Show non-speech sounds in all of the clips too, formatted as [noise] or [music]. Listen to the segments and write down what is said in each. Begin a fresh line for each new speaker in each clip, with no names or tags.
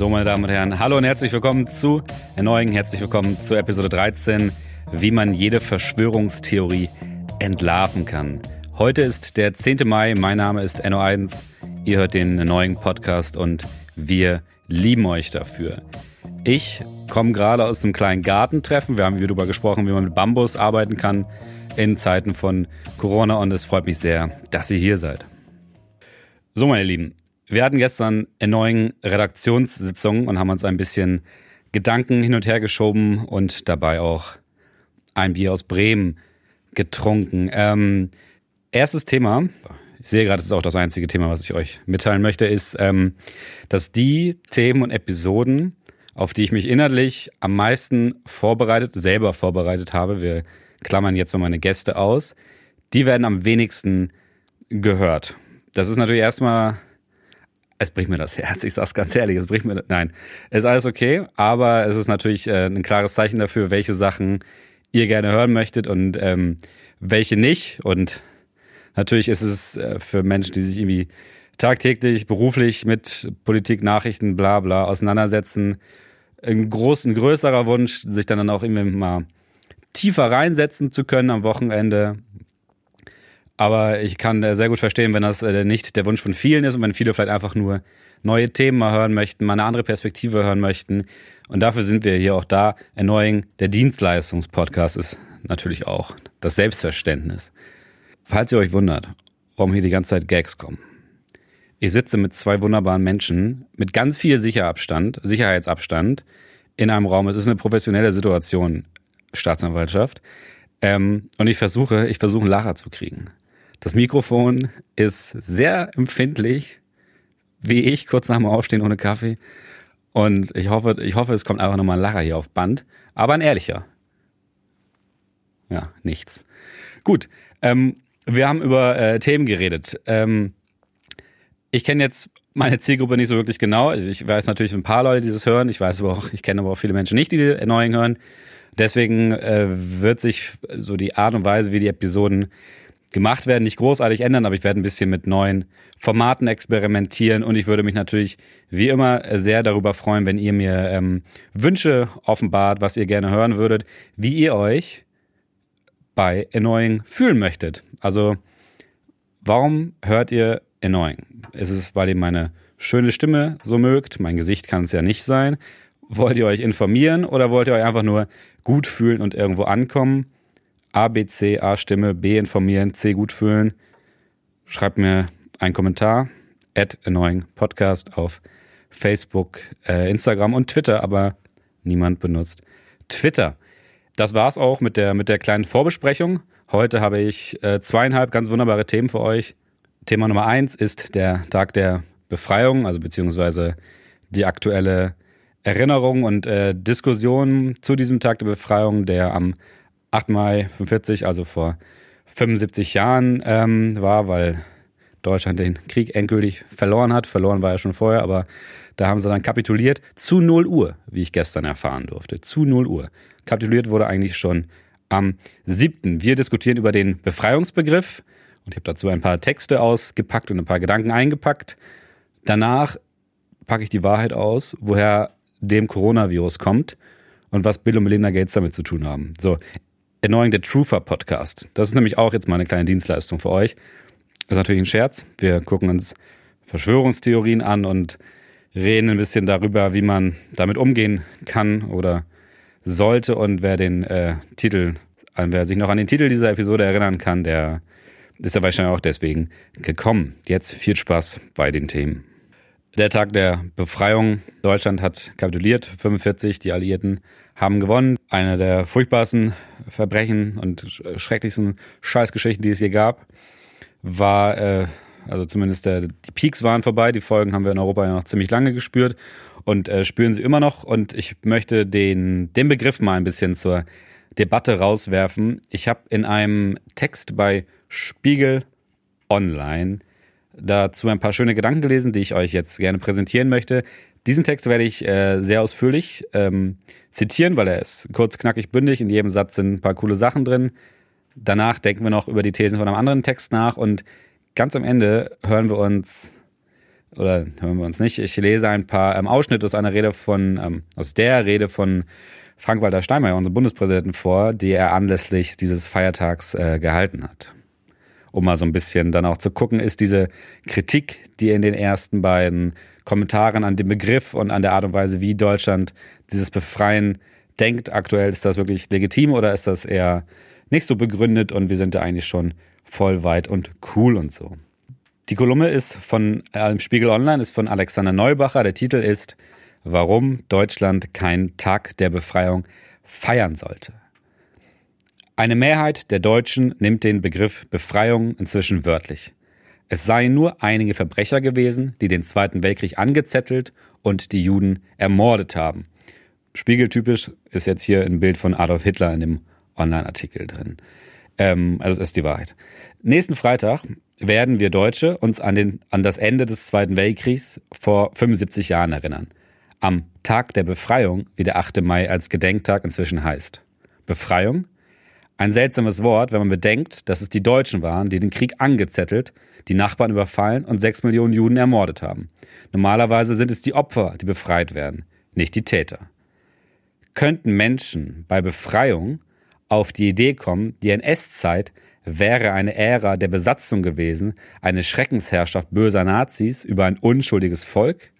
So, meine Damen und Herren, hallo und herzlich willkommen zu Erneuung, herzlich willkommen zu Episode 13, wie man jede Verschwörungstheorie entlarven kann. Heute ist der 10. Mai, mein Name ist NO1, ihr hört den neuen Podcast und wir lieben euch dafür. Ich komme gerade aus einem kleinen Gartentreffen, wir haben wieder darüber gesprochen, wie man mit Bambus arbeiten kann in Zeiten von Corona und es freut mich sehr, dass ihr hier seid. So, meine Lieben, wir hatten gestern erneuen Redaktionssitzungen und haben uns ein bisschen Gedanken hin und her geschoben und dabei auch ein Bier aus Bremen getrunken. Ähm, erstes Thema, ich sehe gerade, das ist auch das einzige Thema, was ich euch mitteilen möchte, ist, ähm, dass die Themen und Episoden, auf die ich mich innerlich am meisten vorbereitet, selber vorbereitet habe, wir klammern jetzt mal meine Gäste aus, die werden am wenigsten gehört. Das ist natürlich erstmal es bricht mir das Herz, ich sag's ganz ehrlich, es bricht mir, nein, es ist alles okay, aber es ist natürlich äh, ein klares Zeichen dafür, welche Sachen ihr gerne hören möchtet und ähm, welche nicht. Und natürlich ist es äh, für Menschen, die sich irgendwie tagtäglich, beruflich mit Politik, Nachrichten, bla bla auseinandersetzen, ein, groß, ein größerer Wunsch, sich dann auch irgendwie mal tiefer reinsetzen zu können am Wochenende, aber ich kann äh, sehr gut verstehen, wenn das äh, nicht der Wunsch von vielen ist und wenn viele vielleicht einfach nur neue Themen mal hören möchten, mal eine andere Perspektive hören möchten. Und dafür sind wir hier auch da. Erneuing der Dienstleistungspodcast ist natürlich auch das Selbstverständnis. Falls ihr euch wundert, warum hier die ganze Zeit Gags kommen. Ich sitze mit zwei wunderbaren Menschen mit ganz viel Sicherabstand, Sicherheitsabstand in einem Raum. Es ist eine professionelle Situation, Staatsanwaltschaft. Ähm, und ich versuche, ich versuche einen Lacher zu kriegen. Das Mikrofon ist sehr empfindlich, wie ich, kurz nach dem Aufstehen ohne Kaffee. Und ich hoffe, ich hoffe, es kommt einfach nochmal ein Lacher hier auf Band. Aber ein ehrlicher. Ja, nichts. Gut, ähm, wir haben über äh, Themen geredet. Ähm, ich kenne jetzt meine Zielgruppe nicht so wirklich genau. Also ich weiß natürlich ein paar Leute, die das hören. Ich weiß aber auch, ich kenne aber auch viele Menschen nicht, die die Erneuung hören. Deswegen äh, wird sich so die Art und Weise, wie die Episoden gemacht werden, nicht großartig ändern, aber ich werde ein bisschen mit neuen Formaten experimentieren und ich würde mich natürlich wie immer sehr darüber freuen, wenn ihr mir ähm, Wünsche offenbart, was ihr gerne hören würdet, wie ihr euch bei Annoying fühlen möchtet. Also, warum hört ihr Annoying? Ist es, weil ihr meine schöne Stimme so mögt? Mein Gesicht kann es ja nicht sein. Wollt ihr euch informieren oder wollt ihr euch einfach nur gut fühlen und irgendwo ankommen? A, B, C, A Stimme, B informieren, C gut fühlen. Schreibt mir einen Kommentar. At Annoying Podcast auf Facebook, äh, Instagram und Twitter, aber niemand benutzt Twitter. Das war's auch mit der, mit der kleinen Vorbesprechung. Heute habe ich äh, zweieinhalb ganz wunderbare Themen für euch. Thema Nummer eins ist der Tag der Befreiung, also beziehungsweise die aktuelle Erinnerung und äh, Diskussion zu diesem Tag der Befreiung, der am 8. Mai 45, also vor 75 Jahren ähm, war, weil Deutschland den Krieg endgültig verloren hat. Verloren war er schon vorher, aber da haben sie dann kapituliert zu 0 Uhr, wie ich gestern erfahren durfte. Zu 0 Uhr. Kapituliert wurde eigentlich schon am 7. Wir diskutieren über den Befreiungsbegriff und ich habe dazu ein paar Texte ausgepackt und ein paar Gedanken eingepackt. Danach packe ich die Wahrheit aus, woher dem Coronavirus kommt und was Bill und Melinda Gates damit zu tun haben. So, Erneuung der Truther Podcast. Das ist nämlich auch jetzt mal eine kleine Dienstleistung für euch. Das ist natürlich ein Scherz. Wir gucken uns Verschwörungstheorien an und reden ein bisschen darüber, wie man damit umgehen kann oder sollte. Und wer den äh, Titel, wer sich noch an den Titel dieser Episode erinnern kann, der ist ja wahrscheinlich auch deswegen gekommen. Jetzt viel Spaß bei den Themen. Der Tag der Befreiung. Deutschland hat kapituliert. 45. Die Alliierten haben gewonnen. Eine der furchtbarsten Verbrechen und schrecklichsten Scheißgeschichten, die es je gab, war, äh, also zumindest der, die Peaks waren vorbei. Die Folgen haben wir in Europa ja noch ziemlich lange gespürt und äh, spüren sie immer noch. Und ich möchte den, den Begriff mal ein bisschen zur Debatte rauswerfen. Ich habe in einem Text bei Spiegel Online dazu ein paar schöne Gedanken gelesen, die ich euch jetzt gerne präsentieren möchte. Diesen Text werde ich äh, sehr ausführlich ähm, zitieren, weil er ist kurz, knackig, bündig. In jedem Satz sind ein paar coole Sachen drin. Danach denken wir noch über die Thesen von einem anderen Text nach und ganz am Ende hören wir uns oder hören wir uns nicht. Ich lese ein paar ähm, Ausschnitte aus einer Rede von, ähm, aus der Rede von Frank-Walter Steinmeier, unserem Bundespräsidenten, vor, die er anlässlich dieses Feiertags äh, gehalten hat. Um mal so ein bisschen dann auch zu gucken, ist diese Kritik, die in den ersten beiden Kommentaren an dem Begriff und an der Art und Weise, wie Deutschland dieses Befreien denkt, aktuell, ist das wirklich legitim oder ist das eher nicht so begründet und wir sind da eigentlich schon voll weit und cool und so. Die Kolumne ist von äh, Spiegel Online, ist von Alexander Neubacher. Der Titel ist Warum Deutschland keinen Tag der Befreiung feiern sollte. Eine Mehrheit der Deutschen nimmt den Begriff Befreiung inzwischen wörtlich. Es seien nur einige Verbrecher gewesen, die den Zweiten Weltkrieg angezettelt und die Juden ermordet haben. Spiegeltypisch ist jetzt hier ein Bild von Adolf Hitler in dem Online-Artikel drin. Ähm, also das ist die Wahrheit. Nächsten Freitag werden wir Deutsche uns an, den, an das Ende des Zweiten Weltkriegs vor 75 Jahren erinnern. Am Tag der Befreiung, wie der 8. Mai als Gedenktag inzwischen heißt. Befreiung? Ein seltsames Wort, wenn man bedenkt, dass es die Deutschen waren, die den Krieg angezettelt, die Nachbarn überfallen und sechs Millionen Juden ermordet haben. Normalerweise sind es die Opfer, die befreit werden, nicht die Täter. Könnten Menschen bei Befreiung auf die Idee kommen, die NS-Zeit wäre eine Ära der Besatzung gewesen, eine Schreckensherrschaft böser Nazis über ein unschuldiges Volk?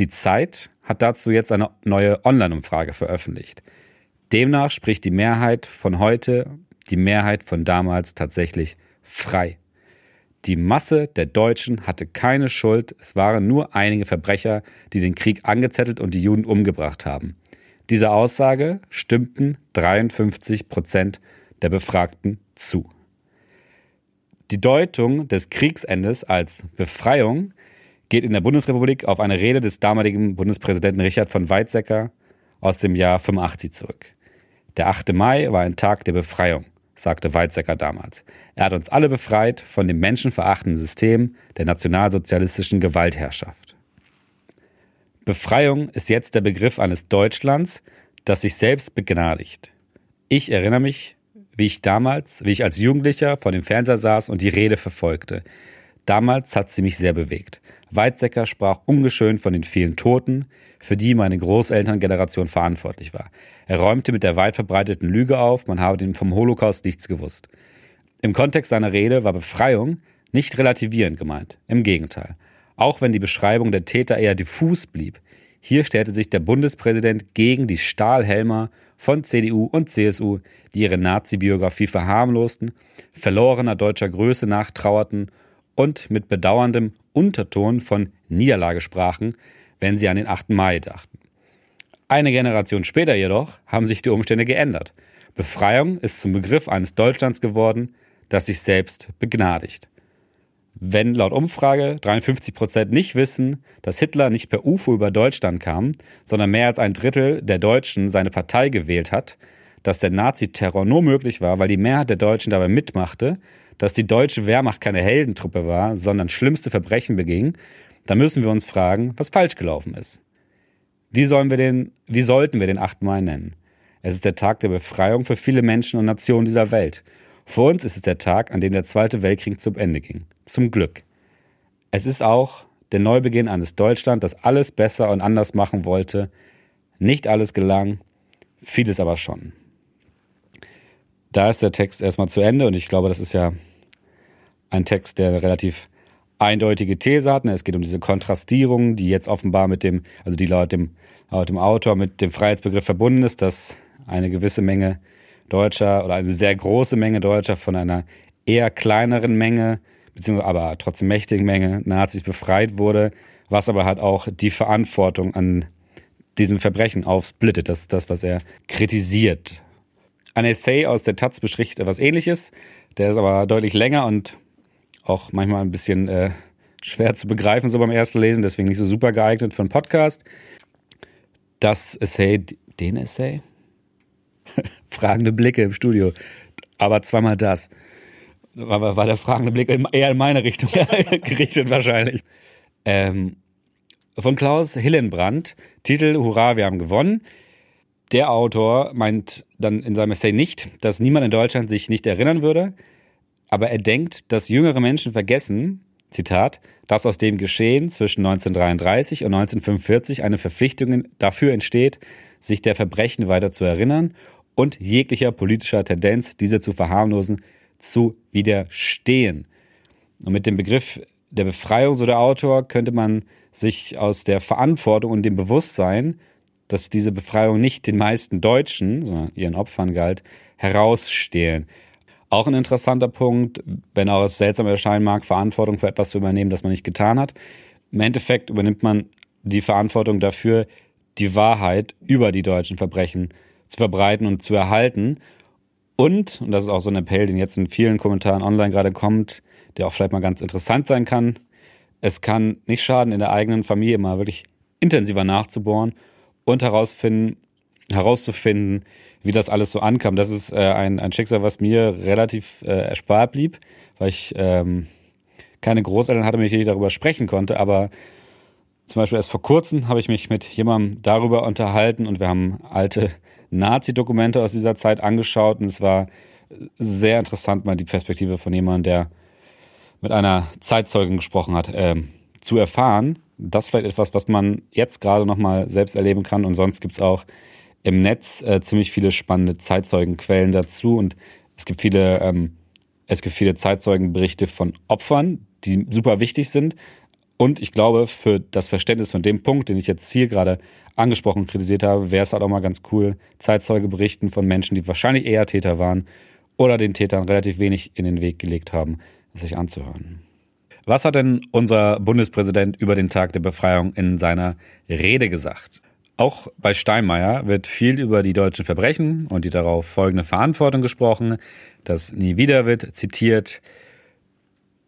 Die Zeit hat dazu jetzt eine neue Online-Umfrage veröffentlicht. Demnach spricht die Mehrheit von heute, die Mehrheit von damals tatsächlich frei. Die Masse der Deutschen hatte keine Schuld, es waren nur einige Verbrecher, die den Krieg angezettelt und die Juden umgebracht haben. Dieser Aussage stimmten 53 Prozent der Befragten zu. Die Deutung des Kriegsendes als Befreiung geht in der Bundesrepublik auf eine Rede des damaligen Bundespräsidenten Richard von Weizsäcker aus dem Jahr 85 zurück. Der 8. Mai war ein Tag der Befreiung, sagte Weizsäcker damals. Er hat uns alle befreit von dem menschenverachtenden System der nationalsozialistischen Gewaltherrschaft. Befreiung ist jetzt der Begriff eines Deutschlands, das sich selbst begnadigt. Ich erinnere mich wie ich damals, wie ich als Jugendlicher vor dem Fernseher saß und die Rede verfolgte. Damals hat sie mich sehr bewegt. Weizsäcker sprach ungeschönt von den vielen Toten, für die meine Großelterngeneration verantwortlich war. Er räumte mit der weit verbreiteten Lüge auf, man habe vom Holocaust nichts gewusst. Im Kontext seiner Rede war Befreiung nicht relativierend gemeint. Im Gegenteil. Auch wenn die Beschreibung der Täter eher diffus blieb, hier stellte sich der Bundespräsident gegen die Stahlhelmer von CDU und CSU, die ihre Nazi-Biografie verharmlosten, verlorener deutscher Größe nachtrauerten und mit bedauerndem Unterton von Niederlage sprachen, wenn sie an den 8. Mai dachten. Eine Generation später jedoch haben sich die Umstände geändert. Befreiung ist zum Begriff eines Deutschlands geworden, das sich selbst begnadigt. Wenn laut Umfrage 53 Prozent nicht wissen, dass Hitler nicht per UFO über Deutschland kam, sondern mehr als ein Drittel der Deutschen seine Partei gewählt hat, dass der Naziterror nur möglich war, weil die Mehrheit der Deutschen dabei mitmachte, dass die deutsche Wehrmacht keine Heldentruppe war, sondern schlimmste Verbrechen beging, dann müssen wir uns fragen, was falsch gelaufen ist. Wie, sollen wir den, wie sollten wir den 8. Mai nennen? Es ist der Tag der Befreiung für viele Menschen und Nationen dieser Welt. Für uns ist es der Tag, an dem der Zweite Weltkrieg zum Ende ging. Zum Glück. Es ist auch der Neubeginn eines Deutschland, das alles besser und anders machen wollte. Nicht alles gelang, vieles aber schon. Da ist der Text erstmal zu Ende und ich glaube, das ist ja ein Text, der eine relativ eindeutige These hat. Es geht um diese Kontrastierung, die jetzt offenbar mit dem, also die laut dem, laut dem Autor mit dem Freiheitsbegriff verbunden ist, dass eine gewisse Menge Deutscher oder eine sehr große Menge Deutscher von einer eher kleineren Menge, beziehungsweise aber trotzdem mächtigen Menge Nazis befreit wurde, was aber halt auch die Verantwortung an diesem Verbrechen aufsplittet. Das ist das, was er kritisiert. Ein Essay aus der Taz beschrichtet etwas ähnliches, der ist aber deutlich länger und auch manchmal ein bisschen äh, schwer zu begreifen, so beim ersten Lesen, deswegen nicht so super geeignet für einen Podcast. Das Essay, den Essay? [laughs] fragende Blicke im Studio. Aber zweimal das. War, war der fragende Blick eher in meine Richtung [laughs] gerichtet wahrscheinlich. Ähm, von Klaus Hillenbrand, Titel Hurra, wir haben gewonnen. Der Autor meint dann in seinem Essay nicht, dass niemand in Deutschland sich nicht erinnern würde, aber er denkt, dass jüngere Menschen vergessen, Zitat, dass aus dem Geschehen zwischen 1933 und 1945 eine Verpflichtung dafür entsteht, sich der Verbrechen weiter zu erinnern und jeglicher politischer Tendenz, diese zu verharmlosen, zu widerstehen. Und mit dem Begriff der Befreiung, so der Autor, könnte man sich aus der Verantwortung und dem Bewusstsein, dass diese Befreiung nicht den meisten Deutschen, sondern ihren Opfern galt, herausstehlen. Auch ein interessanter Punkt, wenn auch es seltsam erscheinen mag, Verantwortung für etwas zu übernehmen, das man nicht getan hat. Im Endeffekt übernimmt man die Verantwortung dafür, die Wahrheit über die deutschen Verbrechen zu verbreiten und zu erhalten. Und, und das ist auch so ein Appell, den jetzt in vielen Kommentaren online gerade kommt, der auch vielleicht mal ganz interessant sein kann, es kann nicht schaden, in der eigenen Familie mal wirklich intensiver nachzubohren und herausfinden, herauszufinden, wie das alles so ankam. Das ist äh, ein, ein Schicksal, was mir relativ äh, erspart blieb, weil ich ähm, keine Großeltern hatte, mit denen ich darüber sprechen konnte. Aber zum Beispiel erst vor kurzem habe ich mich mit jemandem darüber unterhalten und wir haben alte Nazi-Dokumente aus dieser Zeit angeschaut und es war sehr interessant, mal die Perspektive von jemandem, der mit einer Zeitzeugin gesprochen hat, äh, zu erfahren. Das ist vielleicht etwas, was man jetzt gerade nochmal selbst erleben kann und sonst gibt es auch im Netz äh, ziemlich viele spannende Zeitzeugenquellen dazu und es gibt viele, ähm, es gibt viele Zeitzeugenberichte von Opfern, die super wichtig sind. Und ich glaube, für das Verständnis von dem Punkt, den ich jetzt hier gerade angesprochen und kritisiert habe, wäre es halt auch mal ganz cool, Zeitzeuge berichten von Menschen, die wahrscheinlich eher Täter waren oder den Tätern relativ wenig in den Weg gelegt haben, sich anzuhören. Was hat denn unser Bundespräsident über den Tag der Befreiung in seiner Rede gesagt? Auch bei Steinmeier wird viel über die deutschen Verbrechen und die darauf folgende Verantwortung gesprochen. Das nie wieder wird zitiert.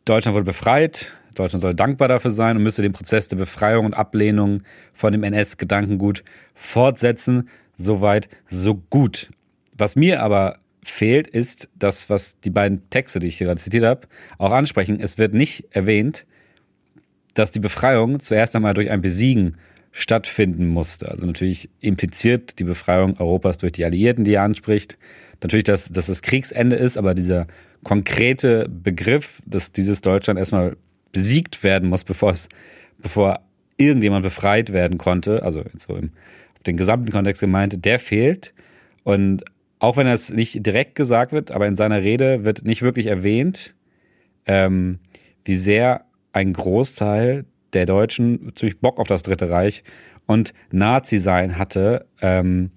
Deutschland wurde befreit. Deutschland soll dankbar dafür sein und müsse den Prozess der Befreiung und Ablehnung von dem NS-Gedankengut fortsetzen. Soweit, so gut. Was mir aber fehlt, ist das, was die beiden Texte, die ich hier gerade zitiert habe, auch ansprechen. Es wird nicht erwähnt, dass die Befreiung zuerst einmal durch ein Besiegen stattfinden musste. Also natürlich impliziert die Befreiung Europas durch die Alliierten, die er anspricht. Natürlich, dass, dass das Kriegsende ist, aber dieser konkrete Begriff, dass dieses Deutschland erstmal besiegt werden muss, bevor es, bevor irgendjemand befreit werden konnte, also so im, auf den gesamten Kontext gemeint, der fehlt. Und auch wenn es nicht direkt gesagt wird, aber in seiner Rede wird nicht wirklich erwähnt, ähm, wie sehr ein Großteil der Deutschen natürlich Bock auf das Dritte Reich und Nazi sein hatte. Ähm,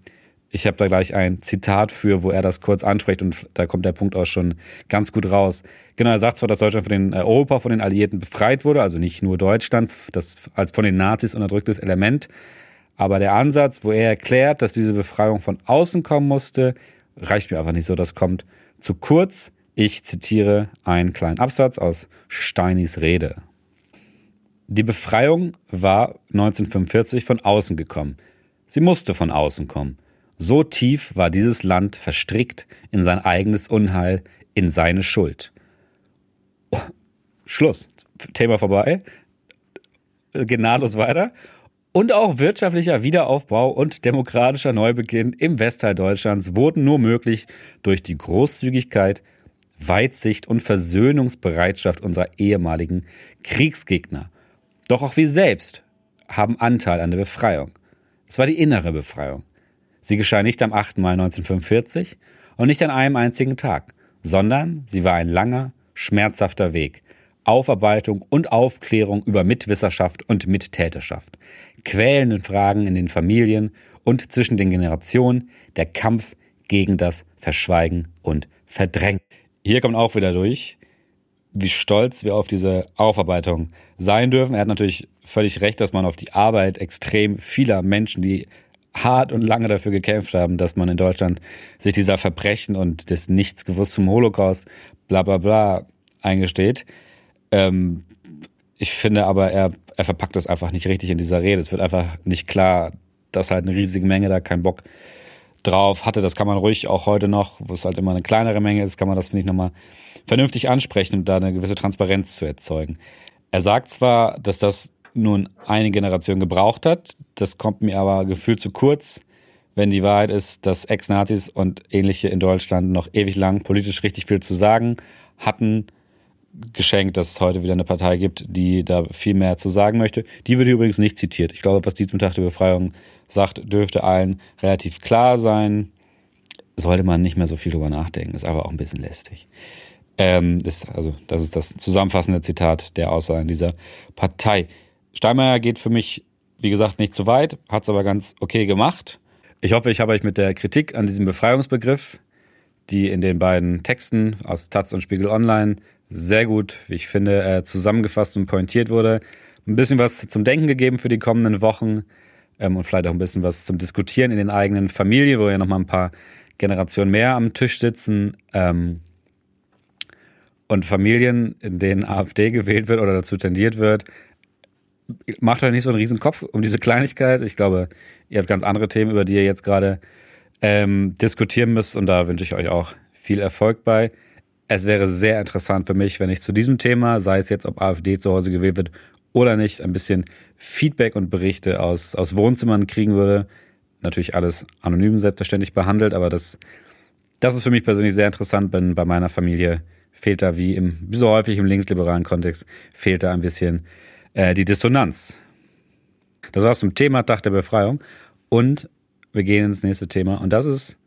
ich habe da gleich ein Zitat für, wo er das kurz anspricht und da kommt der Punkt auch schon ganz gut raus. Genau, er sagt zwar, dass Deutschland von den äh, Europa, von den Alliierten befreit wurde, also nicht nur Deutschland, das als von den Nazis unterdrücktes Element, aber der Ansatz, wo er erklärt, dass diese Befreiung von außen kommen musste, reicht mir einfach nicht so. Das kommt zu kurz. Ich zitiere einen kleinen Absatz aus Steinis Rede. Die Befreiung war 1945 von außen gekommen. Sie musste von außen kommen. So tief war dieses Land verstrickt in sein eigenes Unheil, in seine Schuld. Oh, Schluss. Thema vorbei. Nahtlos weiter. Und auch wirtschaftlicher Wiederaufbau und demokratischer Neubeginn im Westteil Deutschlands wurden nur möglich durch die Großzügigkeit, Weitsicht und Versöhnungsbereitschaft unserer ehemaligen Kriegsgegner doch auch wir selbst haben Anteil an der Befreiung. Es war die innere Befreiung. Sie geschah nicht am 8. Mai 1945 und nicht an einem einzigen Tag, sondern sie war ein langer, schmerzhafter Weg. Aufarbeitung und Aufklärung über Mitwisserschaft und Mittäterschaft, quälende Fragen in den Familien und zwischen den Generationen, der Kampf gegen das Verschweigen und Verdrängen. Hier kommt auch wieder durch, wie stolz wir auf diese Aufarbeitung sein dürfen. Er hat natürlich völlig recht, dass man auf die Arbeit extrem vieler Menschen, die hart und lange dafür gekämpft haben, dass man in Deutschland sich dieser Verbrechen und des Nichts gewusst zum Holocaust, bla bla bla, eingesteht. Ähm, ich finde aber, er, er verpackt das einfach nicht richtig in dieser Rede. Es wird einfach nicht klar, dass halt eine riesige Menge da keinen Bock drauf hatte. Das kann man ruhig auch heute noch, wo es halt immer eine kleinere Menge ist, kann man das, finde ich, nochmal vernünftig ansprechen, um da eine gewisse Transparenz zu erzeugen. Er sagt zwar, dass das nun eine Generation gebraucht hat, das kommt mir aber gefühlt zu kurz, wenn die Wahrheit ist, dass Ex-Nazis und ähnliche in Deutschland noch ewig lang politisch richtig viel zu sagen hatten, geschenkt, dass es heute wieder eine Partei gibt, die da viel mehr zu sagen möchte. Die wird übrigens nicht zitiert. Ich glaube, was die zum Tag der Befreiung sagt, dürfte allen relativ klar sein. Sollte man nicht mehr so viel drüber nachdenken, ist aber auch ein bisschen lästig. Ähm, ist, also, das ist das zusammenfassende Zitat der Aussagen dieser Partei. Steinmeier geht für mich, wie gesagt, nicht zu weit, hat es aber ganz okay gemacht. Ich hoffe, ich habe euch mit der Kritik an diesem Befreiungsbegriff, die in den beiden Texten aus Taz und Spiegel Online sehr gut, wie ich finde, äh, zusammengefasst und pointiert wurde, ein bisschen was zum Denken gegeben für die kommenden Wochen ähm, und vielleicht auch ein bisschen was zum Diskutieren in den eigenen Familien, wo ja nochmal ein paar Generationen mehr am Tisch sitzen. Ähm, und Familien, in denen AfD gewählt wird oder dazu tendiert wird, macht euch nicht so einen riesen Kopf um diese Kleinigkeit. Ich glaube, ihr habt ganz andere Themen, über die ihr jetzt gerade ähm, diskutieren müsst und da wünsche ich euch auch viel Erfolg bei. Es wäre sehr interessant für mich, wenn ich zu diesem Thema, sei es jetzt, ob AfD zu Hause gewählt wird oder nicht, ein bisschen Feedback und Berichte aus, aus Wohnzimmern kriegen würde. Natürlich alles anonym selbstverständlich behandelt, aber das, das ist für mich persönlich sehr interessant, denn bei meiner Familie fehlt da wie im, wie so häufig im linksliberalen Kontext, fehlt da ein bisschen äh, die Dissonanz. Das war's zum Thema Tag der Befreiung. Und wir gehen ins nächste Thema. Und das ist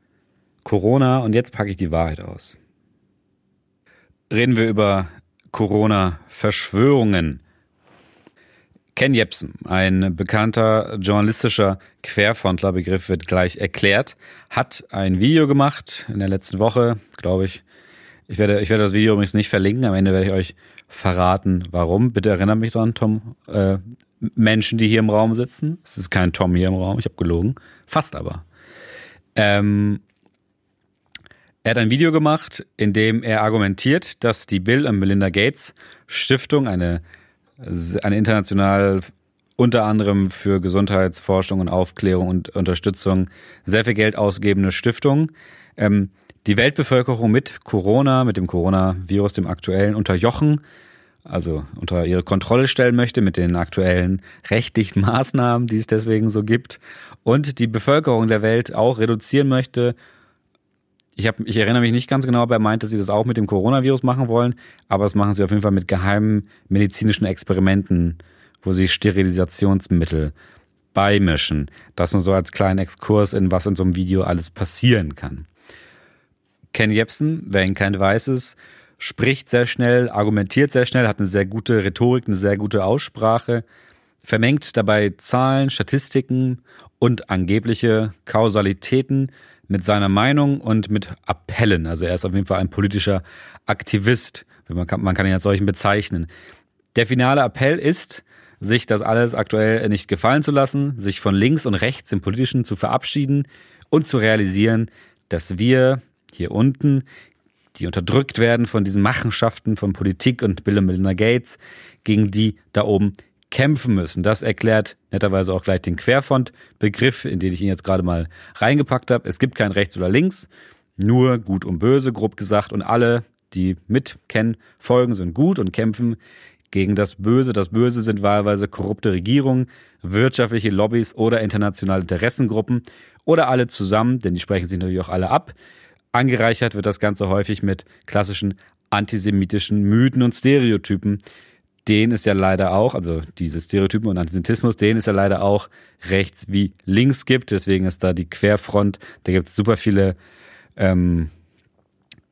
Corona. Und jetzt packe ich die Wahrheit aus. Reden wir über Corona-Verschwörungen. Ken Jepsen, ein bekannter journalistischer Querfrontler-Begriff wird gleich erklärt, hat ein Video gemacht in der letzten Woche, glaube ich. Ich werde, ich werde das Video übrigens nicht verlinken. Am Ende werde ich euch verraten, warum. Bitte erinnert mich dran, Tom. Äh, Menschen, die hier im Raum sitzen. Es ist kein Tom hier im Raum, ich habe gelogen. Fast aber. Ähm, er hat ein Video gemacht, in dem er argumentiert, dass die Bill und Melinda Gates Stiftung, eine, eine international unter anderem für Gesundheitsforschung und Aufklärung und Unterstützung sehr viel Geld ausgebende Stiftung, ähm, die Weltbevölkerung mit Corona, mit dem Coronavirus, dem aktuellen, unterjochen, also unter ihre Kontrolle stellen möchte mit den aktuellen rechtlichen [laughs] Maßnahmen, die es deswegen so gibt, und die Bevölkerung der Welt auch reduzieren möchte. Ich, hab, ich erinnere mich nicht ganz genau, ob er meint, dass sie das auch mit dem Coronavirus machen wollen, aber das machen sie auf jeden Fall mit geheimen medizinischen Experimenten, wo sie Sterilisationsmittel beimischen. Das nur so als kleinen Exkurs in was in so einem Video alles passieren kann. Ken Jebsen, wer ihn kennt, weiß es, spricht sehr schnell, argumentiert sehr schnell, hat eine sehr gute Rhetorik, eine sehr gute Aussprache, vermengt dabei Zahlen, Statistiken und angebliche Kausalitäten mit seiner Meinung und mit Appellen. Also er ist auf jeden Fall ein politischer Aktivist. Man kann, man kann ihn als solchen bezeichnen. Der finale Appell ist, sich das alles aktuell nicht gefallen zu lassen, sich von links und rechts im Politischen zu verabschieden und zu realisieren, dass wir hier unten, die unterdrückt werden von diesen Machenschaften von Politik und Bill und Melinda Gates, gegen die da oben kämpfen müssen. Das erklärt netterweise auch gleich den Querfront-Begriff, in den ich ihn jetzt gerade mal reingepackt habe. Es gibt kein Rechts oder Links, nur Gut und Böse, grob gesagt. Und alle, die mitkennen, folgen, sind gut und kämpfen gegen das Böse. Das Böse sind wahlweise korrupte Regierungen, wirtschaftliche Lobbys oder internationale Interessengruppen oder alle zusammen, denn die sprechen sich natürlich auch alle ab. Angereichert wird das Ganze häufig mit klassischen antisemitischen Mythen und Stereotypen. Den ist ja leider auch, also diese Stereotypen und Antisemitismus, den ist ja leider auch rechts wie links gibt. Deswegen ist da die Querfront, da gibt es super viele, ähm,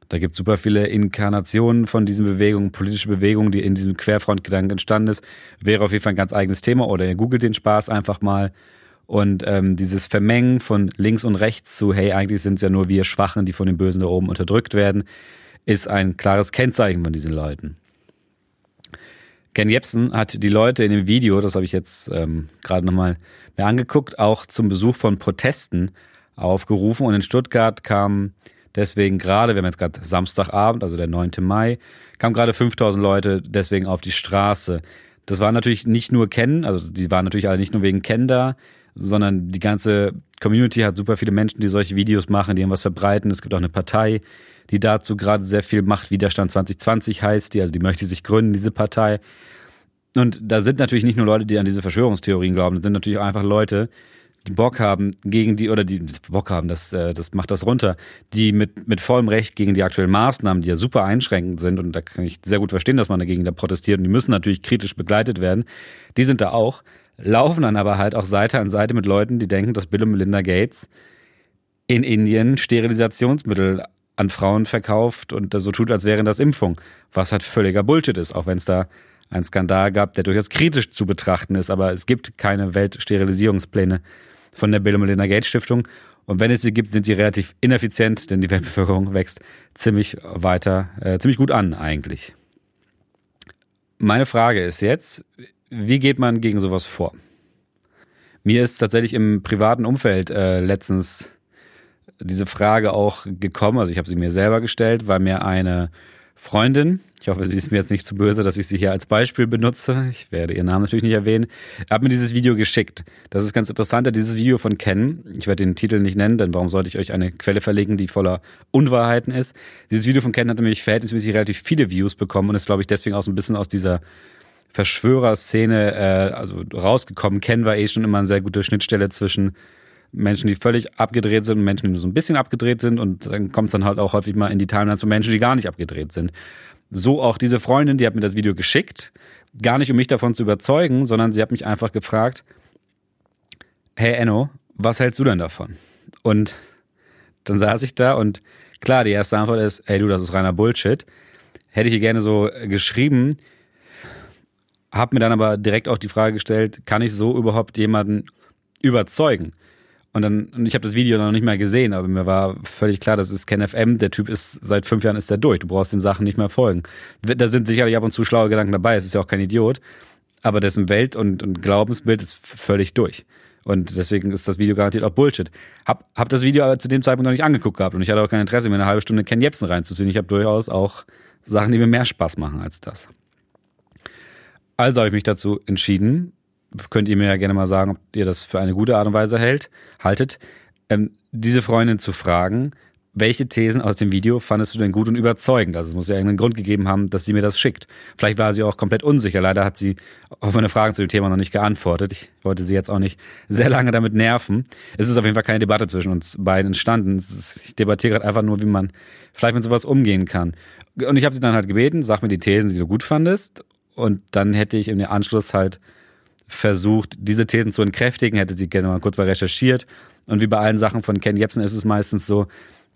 da gibt super viele Inkarnationen von diesen Bewegungen, politische Bewegungen, die in diesem Querfrontgedanken entstanden ist. Wäre auf jeden Fall ein ganz eigenes Thema oder ihr googelt den Spaß einfach mal. Und ähm, dieses Vermengen von links und rechts zu, hey, eigentlich sind es ja nur wir Schwachen, die von den Bösen da oben unterdrückt werden, ist ein klares Kennzeichen von diesen Leuten. Ken Jebsen hat die Leute in dem Video, das habe ich jetzt ähm, gerade nochmal mir angeguckt, auch zum Besuch von Protesten aufgerufen. Und in Stuttgart kam deswegen gerade, wir haben jetzt gerade Samstagabend, also der 9. Mai, kamen gerade 5000 Leute deswegen auf die Straße. Das war natürlich nicht nur Ken, also die waren natürlich alle nicht nur wegen Ken da, sondern die ganze Community hat super viele Menschen, die solche Videos machen, die irgendwas verbreiten. Es gibt auch eine Partei, die dazu gerade sehr viel macht. Widerstand 2020 heißt die, also die möchte sich gründen, diese Partei. Und da sind natürlich nicht nur Leute, die an diese Verschwörungstheorien glauben, das sind natürlich auch einfach Leute, die Bock haben gegen die, oder die Bock haben, das, äh, das macht das runter, die mit, mit vollem Recht gegen die aktuellen Maßnahmen, die ja super einschränkend sind, und da kann ich sehr gut verstehen, dass man dagegen da protestiert, und die müssen natürlich kritisch begleitet werden, die sind da auch, laufen dann aber halt auch Seite an Seite mit Leuten, die denken, dass Bill und Melinda Gates in Indien Sterilisationsmittel an Frauen verkauft und so tut, als wären das Impfung, was halt völliger Bullshit ist, auch wenn es da einen Skandal gab, der durchaus kritisch zu betrachten ist, aber es gibt keine Weltsterilisierungspläne von der Bill und Melinda Gates Stiftung. Und wenn es sie gibt, sind sie relativ ineffizient, denn die Weltbevölkerung wächst ziemlich weiter, äh, ziemlich gut an eigentlich. Meine Frage ist jetzt, wie geht man gegen sowas vor? Mir ist tatsächlich im privaten Umfeld äh, letztens diese Frage auch gekommen, also ich habe sie mir selber gestellt, weil mir eine Freundin, ich hoffe, sie ist mir jetzt nicht zu böse, dass ich sie hier als Beispiel benutze. Ich werde ihren Namen natürlich nicht erwähnen. Er hat mir dieses Video geschickt. Das ist ganz interessant, dieses Video von Ken. Ich werde den Titel nicht nennen, denn warum sollte ich euch eine Quelle verlegen, die voller Unwahrheiten ist? Dieses Video von Ken hat nämlich verhältnismäßig relativ viele Views bekommen und ist, glaube ich, deswegen auch so ein bisschen aus dieser Verschwörerszene äh, also rausgekommen. Ken war eh schon immer eine sehr gute Schnittstelle zwischen Menschen, die völlig abgedreht sind und Menschen, die nur so ein bisschen abgedreht sind und dann kommt es dann halt auch häufig mal in die Timelines von Menschen, die gar nicht abgedreht sind. So auch diese Freundin, die hat mir das Video geschickt, gar nicht um mich davon zu überzeugen, sondern sie hat mich einfach gefragt, hey Enno, was hältst du denn davon? Und dann saß ich da und klar, die erste Antwort ist, hey du, das ist reiner Bullshit. Hätte ich ihr gerne so geschrieben, hab mir dann aber direkt auch die Frage gestellt, kann ich so überhaupt jemanden überzeugen? Und dann, und ich habe das Video noch nicht mal gesehen, aber mir war völlig klar, das ist Ken FM, der Typ ist, seit fünf Jahren ist der durch. Du brauchst den Sachen nicht mehr folgen. Da sind sicherlich ab und zu schlaue Gedanken dabei, es ist ja auch kein Idiot, aber dessen Welt und, und Glaubensbild ist völlig durch. Und deswegen ist das Video garantiert auch Bullshit. Hab, hab das Video aber zu dem Zeitpunkt noch nicht angeguckt gehabt und ich hatte auch kein Interesse, mir eine halbe Stunde Ken Jebsen reinzuziehen. Ich habe durchaus auch Sachen, die mir mehr Spaß machen als das. Also habe ich mich dazu entschieden, könnt ihr mir ja gerne mal sagen, ob ihr das für eine gute Art und Weise hält, haltet, ähm, diese Freundin zu fragen, welche Thesen aus dem Video fandest du denn gut und überzeugend? Also es muss ja einen Grund gegeben haben, dass sie mir das schickt. Vielleicht war sie auch komplett unsicher. Leider hat sie auf meine Fragen zu dem Thema noch nicht geantwortet. Ich wollte sie jetzt auch nicht sehr lange damit nerven. Es ist auf jeden Fall keine Debatte zwischen uns beiden entstanden. ich debattiere gerade einfach nur, wie man vielleicht mit sowas umgehen kann. Und ich habe sie dann halt gebeten, sag mir die Thesen, die du gut fandest. Und dann hätte ich im Anschluss halt versucht, diese Thesen zu entkräftigen, hätte sie gerne mal kurz mal recherchiert. Und wie bei allen Sachen von Ken Jebsen ist es meistens so,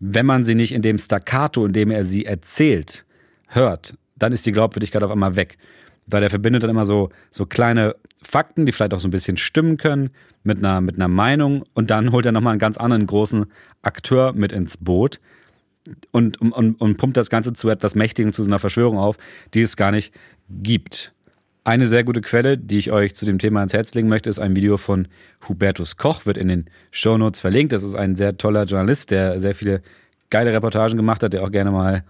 wenn man sie nicht in dem Staccato, in dem er sie erzählt, hört, dann ist die Glaubwürdigkeit auf einmal weg. Weil er verbindet dann immer so, so kleine Fakten, die vielleicht auch so ein bisschen stimmen können, mit einer, mit einer Meinung und dann holt er nochmal einen ganz anderen großen Akteur mit ins Boot und, und, und pumpt das Ganze zu etwas Mächtigen, zu so einer Verschwörung auf, die es gar nicht gibt. Eine sehr gute Quelle, die ich euch zu dem Thema ans Herz legen möchte, ist ein Video von Hubertus Koch, wird in den Show Notes verlinkt. Das ist ein sehr toller Journalist, der sehr viele geile Reportagen gemacht hat, der auch gerne mal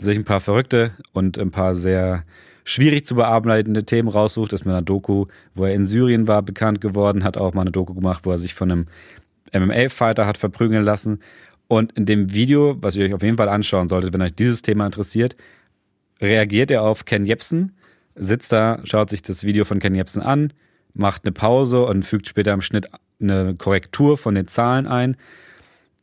sich ein paar verrückte und ein paar sehr schwierig zu bearbeitende Themen raussucht. Das ist mit einer Doku, wo er in Syrien war, bekannt geworden, hat auch mal eine Doku gemacht, wo er sich von einem MMA-Fighter hat verprügeln lassen. Und in dem Video, was ihr euch auf jeden Fall anschauen solltet, wenn euch dieses Thema interessiert, reagiert er auf Ken Jebsen, sitzt da, schaut sich das Video von Ken Jebsen an, macht eine Pause und fügt später im Schnitt eine Korrektur von den Zahlen ein.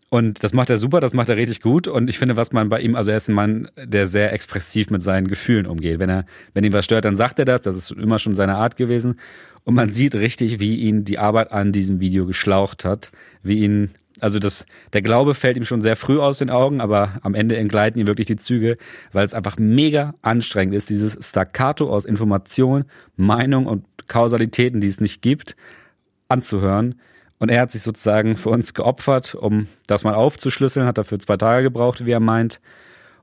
Und das macht er super, das macht er richtig gut. Und ich finde, was man bei ihm, also er ist ein Mann, der sehr expressiv mit seinen Gefühlen umgeht. Wenn er, wenn ihm was stört, dann sagt er das. Das ist immer schon seine Art gewesen. Und man sieht richtig, wie ihn die Arbeit an diesem Video geschlaucht hat, wie ihn also das, der Glaube fällt ihm schon sehr früh aus den Augen, aber am Ende entgleiten ihm wirklich die Züge, weil es einfach mega anstrengend ist, dieses Staccato aus Information, Meinung und Kausalitäten, die es nicht gibt, anzuhören. Und er hat sich sozusagen für uns geopfert, um das mal aufzuschlüsseln, hat dafür zwei Tage gebraucht, wie er meint.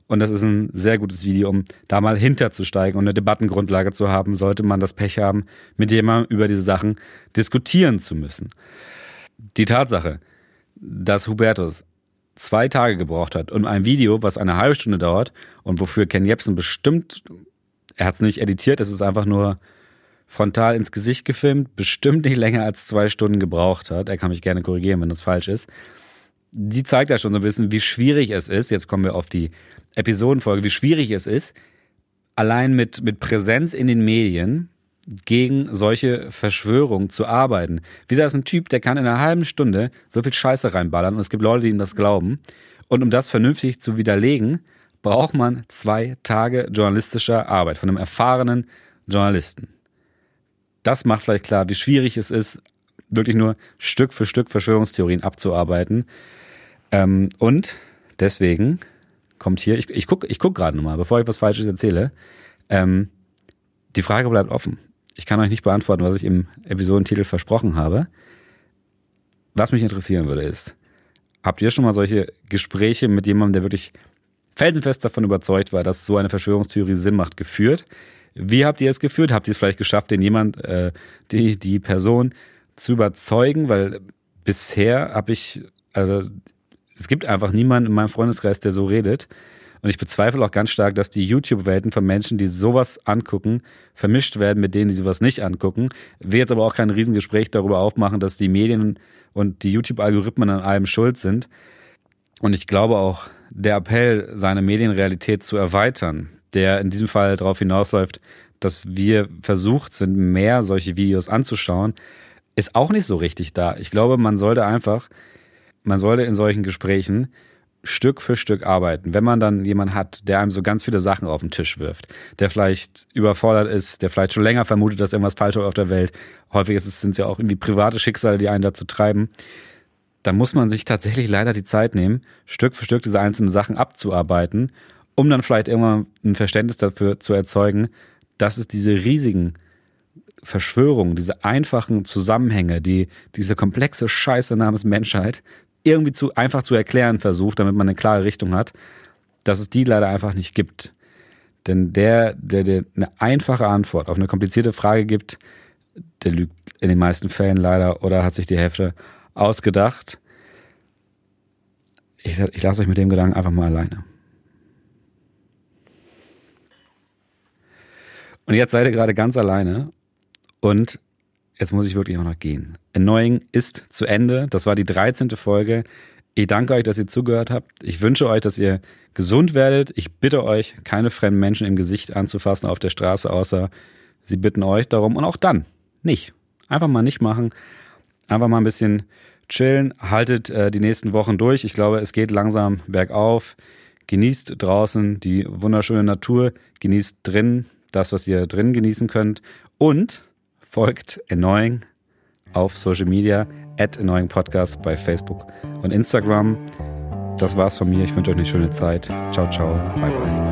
Und das ist ein sehr gutes Video, um da mal hinterzusteigen und eine Debattengrundlage zu haben, sollte man das Pech haben, mit jemandem über diese Sachen diskutieren zu müssen. Die Tatsache, dass Hubertus zwei Tage gebraucht hat und ein Video, was eine halbe Stunde dauert und wofür Ken Jebsen bestimmt, er hat es nicht editiert, es ist einfach nur frontal ins Gesicht gefilmt, bestimmt nicht länger als zwei Stunden gebraucht hat. Er kann mich gerne korrigieren, wenn das falsch ist. Die zeigt ja schon so ein bisschen, wie schwierig es ist. Jetzt kommen wir auf die Episodenfolge, wie schwierig es ist, allein mit, mit Präsenz in den Medien gegen solche Verschwörungen zu arbeiten. Wieder ist ein Typ, der kann in einer halben Stunde so viel Scheiße reinballern und es gibt Leute, die ihm das glauben. Und um das vernünftig zu widerlegen, braucht man zwei Tage journalistischer Arbeit von einem erfahrenen Journalisten. Das macht vielleicht klar, wie schwierig es ist, wirklich nur Stück für Stück Verschwörungstheorien abzuarbeiten. Ähm, und deswegen kommt hier, ich, ich gucke ich guck gerade nochmal, bevor ich was Falsches erzähle, ähm, die Frage bleibt offen. Ich kann euch nicht beantworten, was ich im Episodentitel versprochen habe. Was mich interessieren würde ist, habt ihr schon mal solche Gespräche mit jemandem, der wirklich felsenfest davon überzeugt war, dass so eine Verschwörungstheorie Sinn macht, geführt? Wie habt ihr es geführt? Habt ihr es vielleicht geschafft, den jemand, äh, die, die Person zu überzeugen? Weil bisher habe ich, also es gibt einfach niemanden in meinem Freundeskreis, der so redet. Und ich bezweifle auch ganz stark, dass die YouTube-Welten von Menschen, die sowas angucken, vermischt werden mit denen, die sowas nicht angucken. Will jetzt aber auch kein Riesengespräch darüber aufmachen, dass die Medien und die YouTube-Algorithmen an allem schuld sind. Und ich glaube auch, der Appell, seine Medienrealität zu erweitern, der in diesem Fall darauf hinausläuft, dass wir versucht sind, mehr solche Videos anzuschauen, ist auch nicht so richtig da. Ich glaube, man sollte einfach, man sollte in solchen Gesprächen Stück für Stück arbeiten. Wenn man dann jemanden hat, der einem so ganz viele Sachen auf den Tisch wirft, der vielleicht überfordert ist, der vielleicht schon länger vermutet, dass irgendwas falsch läuft auf der Welt, häufig sind es ja auch irgendwie private Schicksale, die einen dazu treiben, dann muss man sich tatsächlich leider die Zeit nehmen, Stück für Stück diese einzelnen Sachen abzuarbeiten, um dann vielleicht irgendwann ein Verständnis dafür zu erzeugen, dass es diese riesigen Verschwörungen, diese einfachen Zusammenhänge, die diese komplexe Scheiße namens Menschheit irgendwie zu einfach zu erklären versucht, damit man eine klare Richtung hat, dass es die leider einfach nicht gibt. Denn der, der dir eine einfache Antwort auf eine komplizierte Frage gibt, der lügt in den meisten Fällen leider oder hat sich die Hälfte ausgedacht. Ich, ich lasse euch mit dem Gedanken einfach mal alleine. Und jetzt seid ihr gerade ganz alleine und jetzt muss ich wirklich auch noch gehen. Annoying ist zu Ende. Das war die 13. Folge. Ich danke euch, dass ihr zugehört habt. Ich wünsche euch, dass ihr gesund werdet. Ich bitte euch, keine fremden Menschen im Gesicht anzufassen auf der Straße, außer sie bitten euch darum. Und auch dann nicht. Einfach mal nicht machen. Einfach mal ein bisschen chillen. Haltet äh, die nächsten Wochen durch. Ich glaube, es geht langsam bergauf. Genießt draußen die wunderschöne Natur. Genießt drin das, was ihr drin genießen könnt. Und folgt Annoying auf Social Media, at Annoying Podcast bei Facebook und Instagram. Das war's von mir. Ich wünsche euch eine schöne Zeit. Ciao, ciao. Bye, bye.